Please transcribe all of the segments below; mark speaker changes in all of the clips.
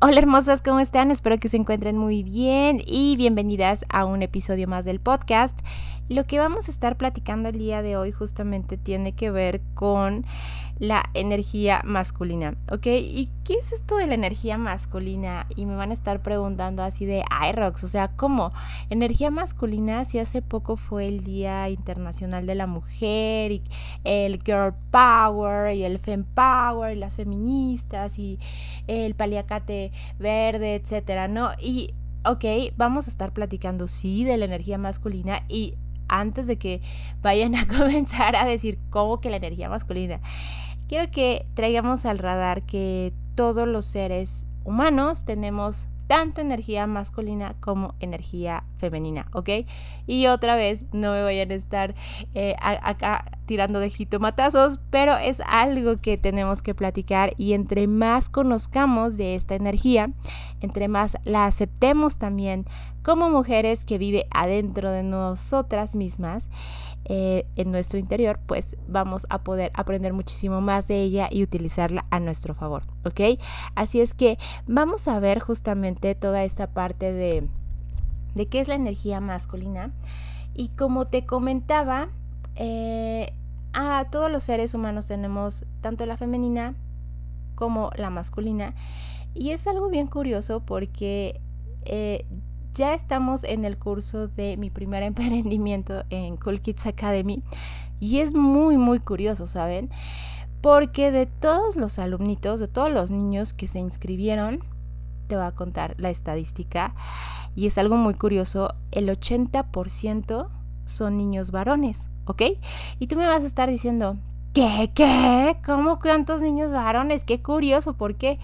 Speaker 1: Hola hermosas, ¿cómo están? Espero que se encuentren muy bien y bienvenidas a un episodio más del podcast. Lo que vamos a estar platicando el día de hoy justamente tiene que ver con la energía masculina, ¿ok? ¿Y qué es esto de la energía masculina? Y me van a estar preguntando así de, ay Rox, o sea, ¿cómo? Energía masculina, si hace poco fue el Día Internacional de la Mujer y el Girl Power y el Fem Power y las feministas y el paliacate verde, etcétera, ¿no? Y ok, vamos a estar platicando, sí, de la energía masculina y antes de que vayan a comenzar a decir cómo que la energía masculina. Quiero que traigamos al radar que todos los seres humanos tenemos tanto energía masculina como energía femenina, ¿ok? Y otra vez, no me vayan a estar eh, acá tirando de jitomatazos, pero es algo que tenemos que platicar y entre más conozcamos de esta energía, entre más la aceptemos también como mujeres que vive adentro de nosotras mismas, eh, en nuestro interior, pues vamos a poder aprender muchísimo más de ella y utilizarla a nuestro favor, ¿ok? Así es que vamos a ver justamente toda esta parte de, de qué es la energía masculina. Y como te comentaba, eh, a todos los seres humanos tenemos tanto la femenina como la masculina. Y es algo bien curioso porque eh, ya estamos en el curso de mi primer emprendimiento en Cool Kids Academy y es muy muy curioso, ¿saben? Porque de todos los alumnitos, de todos los niños que se inscribieron, te voy a contar la estadística y es algo muy curioso, el 80% son niños varones, ¿ok? Y tú me vas a estar diciendo, ¿qué? ¿Qué? ¿Cómo cuántos niños varones? Qué curioso, ¿por qué?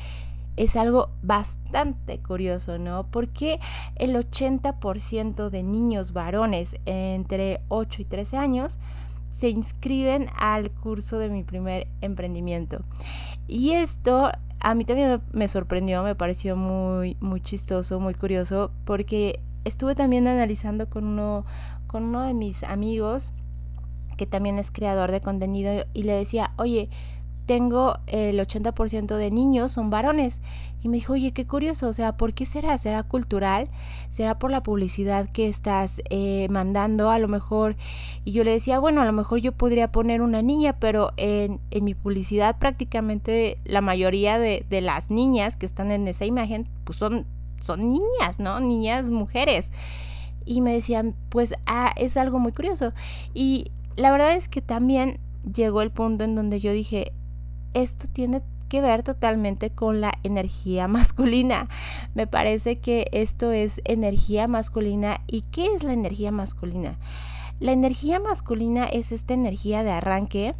Speaker 1: es algo bastante curioso, ¿no? Porque el 80% de niños varones entre 8 y 13 años se inscriben al curso de mi primer emprendimiento. Y esto a mí también me sorprendió, me pareció muy, muy chistoso, muy curioso, porque estuve también analizando con uno, con uno de mis amigos que también es creador de contenido y le decía, oye, tengo el 80% de niños son varones. Y me dijo, oye, qué curioso, o sea, ¿por qué será? ¿Será cultural? ¿Será por la publicidad que estás eh, mandando a lo mejor? Y yo le decía, bueno, a lo mejor yo podría poner una niña, pero en, mi publicidad prácticamente la mayoría de, de, las niñas que están en esa imagen, pues son, son niñas, ¿no? Niñas, mujeres. Y me decían, pues ah, es algo muy curioso. Y la verdad es que también llegó el punto en donde yo dije, esto tiene que ver totalmente con la energía masculina. Me parece que esto es energía masculina. ¿Y qué es la energía masculina? La energía masculina es esta energía de arranque,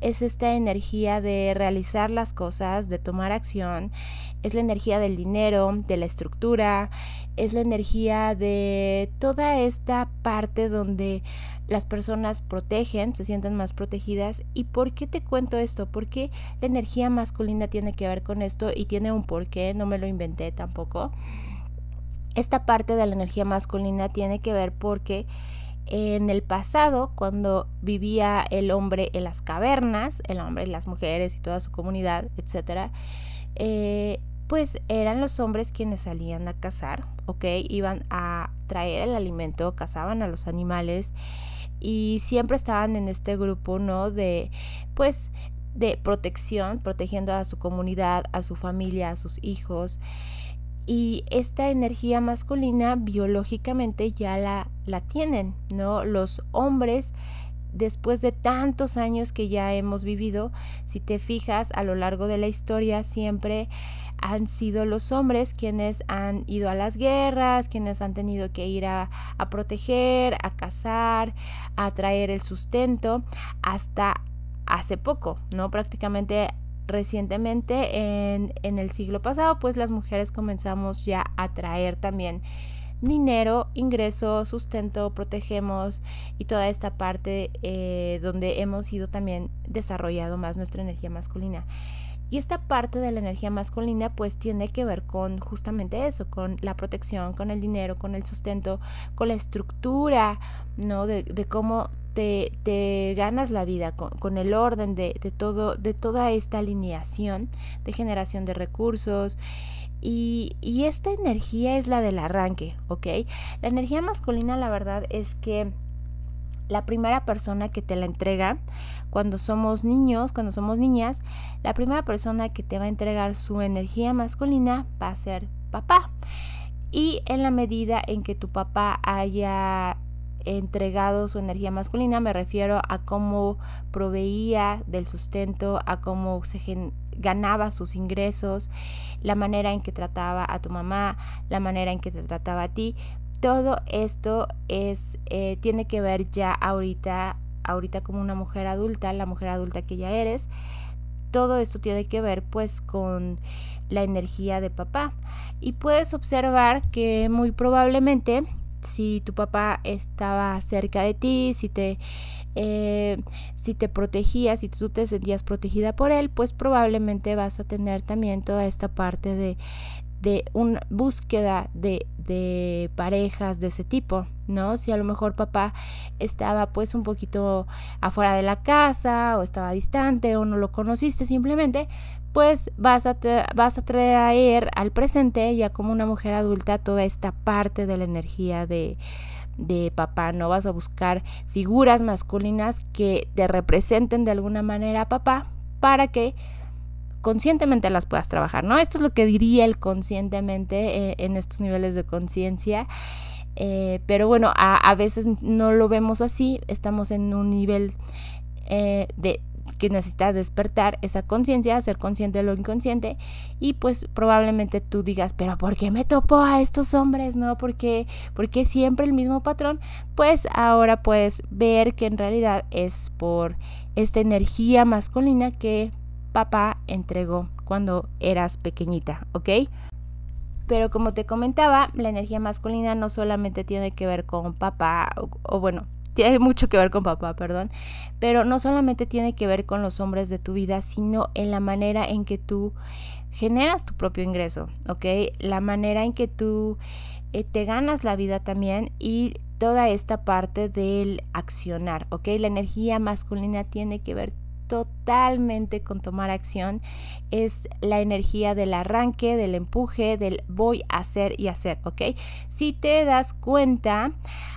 Speaker 1: es esta energía de realizar las cosas, de tomar acción, es la energía del dinero, de la estructura, es la energía de toda esta parte donde las personas protegen, se sienten más protegidas. ¿Y por qué te cuento esto? Porque la energía masculina tiene que ver con esto y tiene un porqué, no me lo inventé tampoco. Esta parte de la energía masculina tiene que ver porque en el pasado, cuando vivía el hombre en las cavernas, el hombre y las mujeres y toda su comunidad, etcétera, eh, pues eran los hombres quienes salían a cazar, ¿ok? Iban a traer el alimento, cazaban a los animales y siempre estaban en este grupo, ¿no? De, pues, de protección, protegiendo a su comunidad, a su familia, a sus hijos. Y esta energía masculina biológicamente ya la, la tienen, ¿no? Los hombres después de tantos años que ya hemos vivido, si te fijas a lo largo de la historia siempre han sido los hombres quienes han ido a las guerras, quienes han tenido que ir a, proteger, a cazar, a traer el sustento, hasta hace poco, ¿no? Prácticamente recientemente en, en, el siglo pasado, pues las mujeres comenzamos ya a traer también dinero, ingreso, sustento, protegemos y toda esta parte eh, donde hemos ido también desarrollado más nuestra energía masculina. Y esta parte de la energía masculina pues tiene que ver con justamente eso, con la protección, con el dinero, con el sustento, con la estructura, ¿no? De, cómo te, te, ganas la vida, con, el orden de, de, todo, de toda esta alineación de generación de recursos. Y, esta energía es la del arranque, ¿ok? La energía masculina la verdad es que la primera persona que te la entrega cuando somos niños, cuando somos niñas, la primera persona que te va a entregar su energía masculina va a ser papá. Y en la medida en que tu papá haya entregado su energía masculina, me refiero a cómo proveía del sustento, a cómo se ganaba sus ingresos, la manera en que trataba a tu mamá, la manera en que te trataba a ti, todo esto es, eh, tiene que ver ya ahorita, ahorita como una mujer adulta, la mujer adulta que ya eres. Todo esto tiene que ver pues con la energía de papá. Y puedes observar que muy probablemente si tu papá estaba cerca de ti, si te, eh, si te protegía, si tú te sentías protegida por él, pues probablemente vas a tener también toda esta parte de, de una búsqueda de, de, parejas de ese tipo, ¿no? Si a lo mejor papá estaba pues un poquito afuera de la casa o estaba distante o no lo conociste simplemente, pues vas a, vas a traer al presente ya como una mujer adulta toda esta parte de la energía de, de papá, no vas a buscar figuras masculinas que te representen de alguna manera a papá para que conscientemente las puedas trabajar, ¿no? Esto es lo que diría el conscientemente eh, en estos niveles de conciencia. Eh, pero bueno, a, veces no lo vemos así, estamos en un nivel eh, de que necesita despertar esa conciencia, ser consciente de lo inconsciente y pues probablemente tú digas, pero ¿por qué me topo a estos hombres? ¿No? ¿Por qué, porque siempre el mismo patrón? Pues ahora puedes ver que en realidad es por esta energía masculina que papá entregó cuando eras pequeñita, ¿ok? Pero como te comentaba, la energía masculina no solamente tiene que ver con papá, o, bueno, tiene mucho que ver con papá, perdón, pero no solamente tiene que ver con los hombres de tu vida, sino en la manera en que tú generas tu propio ingreso, ¿ok? La manera en que tú eh, te ganas la vida también y toda esta parte del accionar, ¿ok? La energía masculina tiene que ver totalmente con tomar acción es la energía del arranque, del empuje, del voy a hacer y hacer, ¿ok? Si te das cuenta,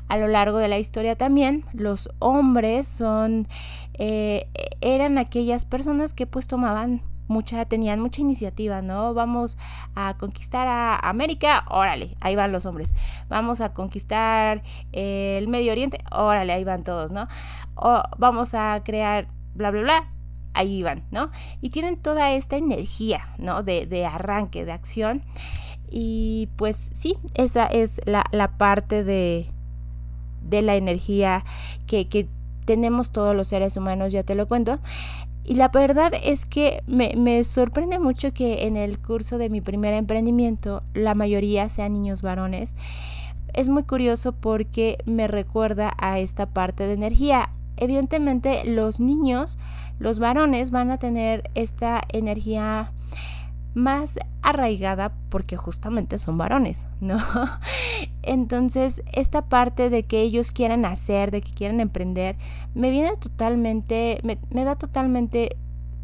Speaker 1: a lo largo de la historia también, los hombres son, eh, eran aquellas personas que pues tomaban mucha, tenían mucha iniciativa, ¿no? Vamos a conquistar a América, órale, ahí van los hombres. Vamos a conquistar el Medio Oriente, órale, ahí van todos, ¿no? O vamos a crear bla, bla, bla, ahí van, ¿no? Y tienen toda esta energía, ¿no? De, de arranque, de acción. Y pues sí, esa es la, parte de, de, la energía que, que, tenemos todos los seres humanos, ya te lo cuento. Y la verdad es que me, sorprende mucho que en el curso de mi primer emprendimiento la mayoría sean niños varones. Es muy curioso porque me recuerda a esta parte de energía evidentemente los niños, los varones van a tener esta energía más arraigada porque justamente son varones, ¿no? Entonces, esta parte de que ellos quieran hacer, de que quieran emprender, me viene totalmente, me, da totalmente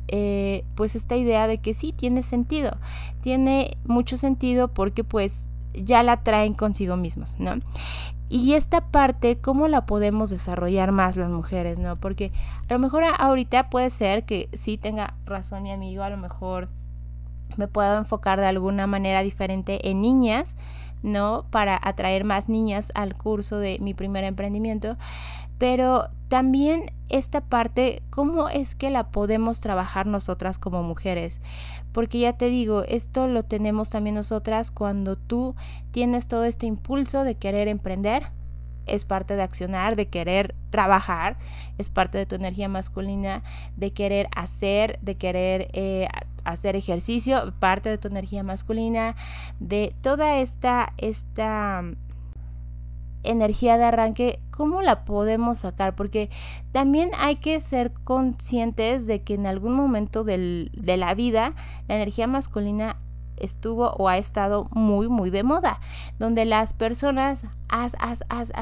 Speaker 1: eh, pues esta idea de que sí, tiene sentido, tiene mucho sentido porque pues ya la traen consigo mismos, ¿no? Y esta parte, ¿cómo la podemos desarrollar más las mujeres, no? Porque a lo mejor ahorita puede ser que sí tenga razón mi amigo, a lo mejor me puedo enfocar de alguna manera diferente en niñas, ¿no? Para atraer más niñas al curso de mi primer emprendimiento. Pero también esta parte, ¿cómo es que la podemos trabajar nosotras como mujeres? Porque ya te digo, esto lo tenemos también nosotras cuando tú tienes todo este impulso de querer emprender, es parte de accionar, de querer trabajar, es parte de tu energía masculina, de querer hacer, de querer eh, hacer ejercicio, parte de tu energía masculina, de toda esta, esta energía de arranque, ¿cómo la podemos sacar? Porque también hay que ser conscientes de que en algún momento del, de la vida la energía masculina estuvo o ha estado muy, muy de moda, donde las personas, as, as, as,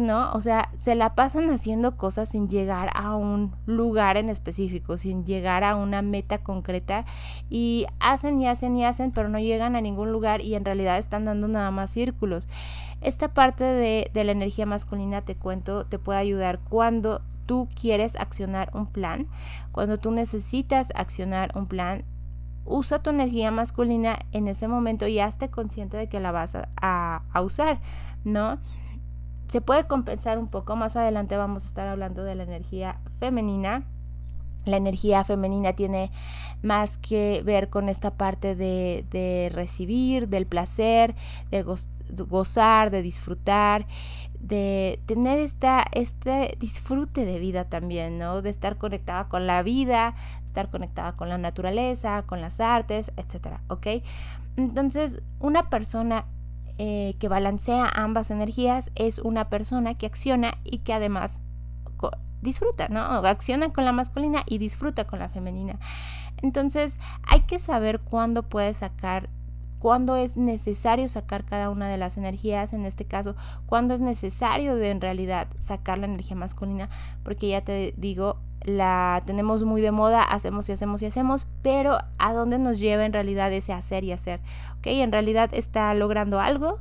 Speaker 1: ¿no? O sea, se la pasan haciendo cosas sin llegar a un lugar en específico, sin llegar a una meta concreta y hacen y hacen y hacen, pero no llegan a ningún lugar y en realidad están dando nada más círculos. Esta parte de, de la energía masculina, te cuento, te puede ayudar cuando tú quieres accionar un plan, cuando tú necesitas accionar un plan, usa tu energía masculina en ese momento y hazte consciente de que la vas a, a usar, ¿no? Se puede compensar un poco. Más adelante vamos a estar hablando de la energía femenina. La energía femenina tiene más que ver con esta parte de, recibir, del placer, de gozar, de disfrutar, de tener esta, este disfrute de vida también, ¿no? De estar conectada con la vida, estar conectada con la naturaleza, con las artes, etcétera, ¿ok? Entonces, una persona eh, que balancea ambas energías es una persona que acciona y que además disfruta, ¿no? Acciona con la masculina y disfruta con la femenina. Entonces hay que saber cuándo puedes sacar cuándo es necesario sacar cada una de las energías, en este caso, cuándo es necesario de en realidad sacar la energía masculina, porque ya te digo, la tenemos muy de moda, hacemos y hacemos y hacemos, pero ¿a dónde nos lleva en realidad ese hacer y hacer? ¿Ok? En realidad está logrando algo,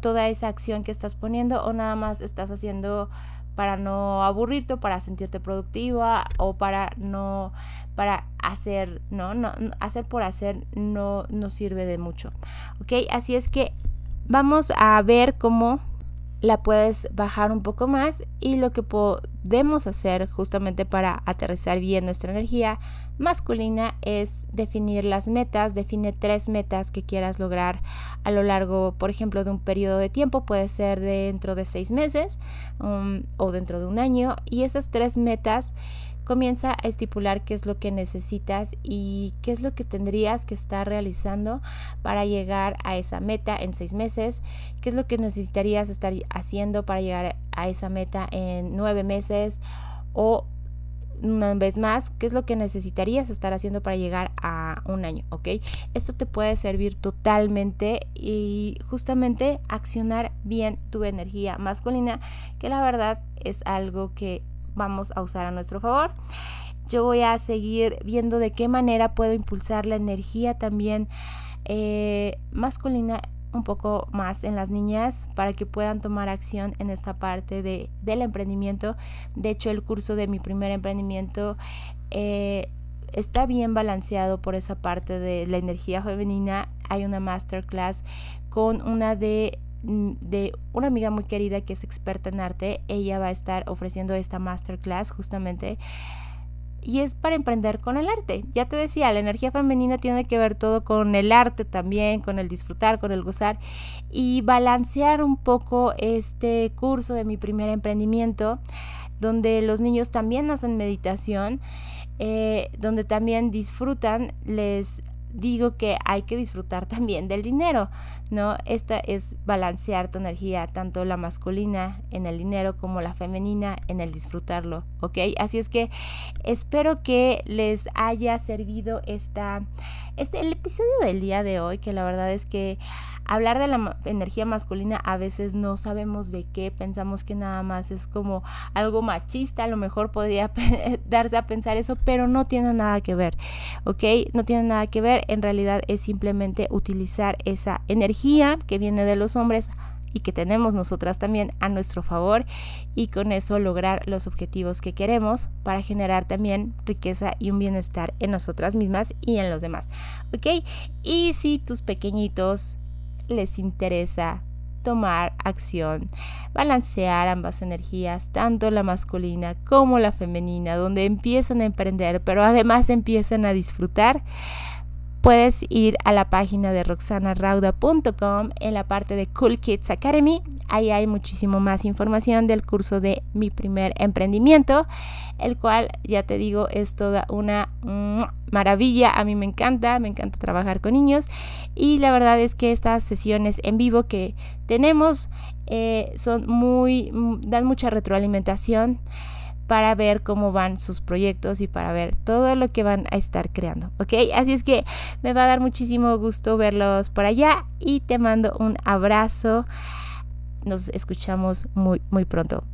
Speaker 1: toda esa acción que estás poniendo o nada más estás haciendo para no aburrirte, para sentirte productiva o para no para hacer, no, no hacer por hacer no no sirve de mucho. ¿Ok? Así es que vamos a ver cómo la puedes bajar un poco más y lo que podemos hacer justamente para aterrizar bien nuestra energía masculina es definir las metas, define tres metas que quieras lograr a lo largo, por ejemplo, de un periodo de tiempo, puede ser dentro de seis meses um, o dentro de un año y esas tres metas comienza a estipular qué es lo que necesitas y qué es lo que tendrías que estar realizando para llegar a esa meta en seis meses, qué es lo que necesitarías estar haciendo para llegar a esa meta en nueve meses o una vez más, qué es lo que necesitarías estar haciendo para llegar a un año, ¿ok? Esto te puede servir totalmente y justamente accionar bien tu energía masculina, que la verdad es algo que vamos a usar a nuestro favor. Yo voy a seguir viendo de qué manera puedo impulsar la energía también eh, masculina un poco más en las niñas para que puedan tomar acción en esta parte de, del emprendimiento. De hecho, el curso de mi primer emprendimiento eh, está bien balanceado por esa parte de la energía femenina. Hay una masterclass con una de de una amiga muy querida que es experta en arte. Ella va a estar ofreciendo esta masterclass justamente. Y es para emprender con el arte. Ya te decía, la energía femenina tiene que ver todo con el arte también, con el disfrutar, con el gozar. Y balancear un poco este curso de mi primer emprendimiento, donde los niños también hacen meditación, eh, donde también disfrutan, les digo que hay que disfrutar también del dinero, ¿no? Esta es balancear tu energía, tanto la masculina en el dinero como la femenina en el disfrutarlo, ¿ok? Así es que espero que les haya servido esta, este, el episodio del día de hoy, que la verdad es que hablar de la energía masculina a veces no sabemos de qué, pensamos que nada más es como algo machista, a lo mejor podría darse a pensar eso, pero no tiene nada que ver, ¿ok? No tiene nada que ver, en realidad es simplemente utilizar esa energía que viene de los hombres y que tenemos nosotras también a nuestro favor y con eso lograr los objetivos que queremos para generar también riqueza y un bienestar en nosotras mismas y en los demás. ¿Ok? Y si tus pequeñitos les interesa tomar acción, balancear ambas energías, tanto la masculina como la femenina, donde empiezan a emprender, pero además empiezan a disfrutar, puedes ir a la página de roxanarauda.com en la parte de Cool Kids Academy. Ahí hay muchísimo más información del curso de mi primer emprendimiento, el cual ya te digo es toda una maravilla. A mí me encanta, me encanta trabajar con niños y la verdad es que estas sesiones en vivo que tenemos eh, son muy, dan mucha retroalimentación para ver cómo van sus proyectos y para ver todo lo que van a estar creando, ¿ok? Así es que me va a dar muchísimo gusto verlos por allá y te mando un abrazo. Nos escuchamos muy, muy pronto.